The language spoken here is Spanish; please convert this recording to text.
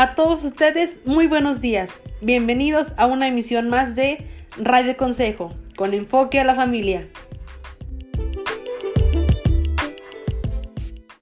A todos ustedes, muy buenos días. Bienvenidos a una emisión más de Radio Consejo, con enfoque a la familia.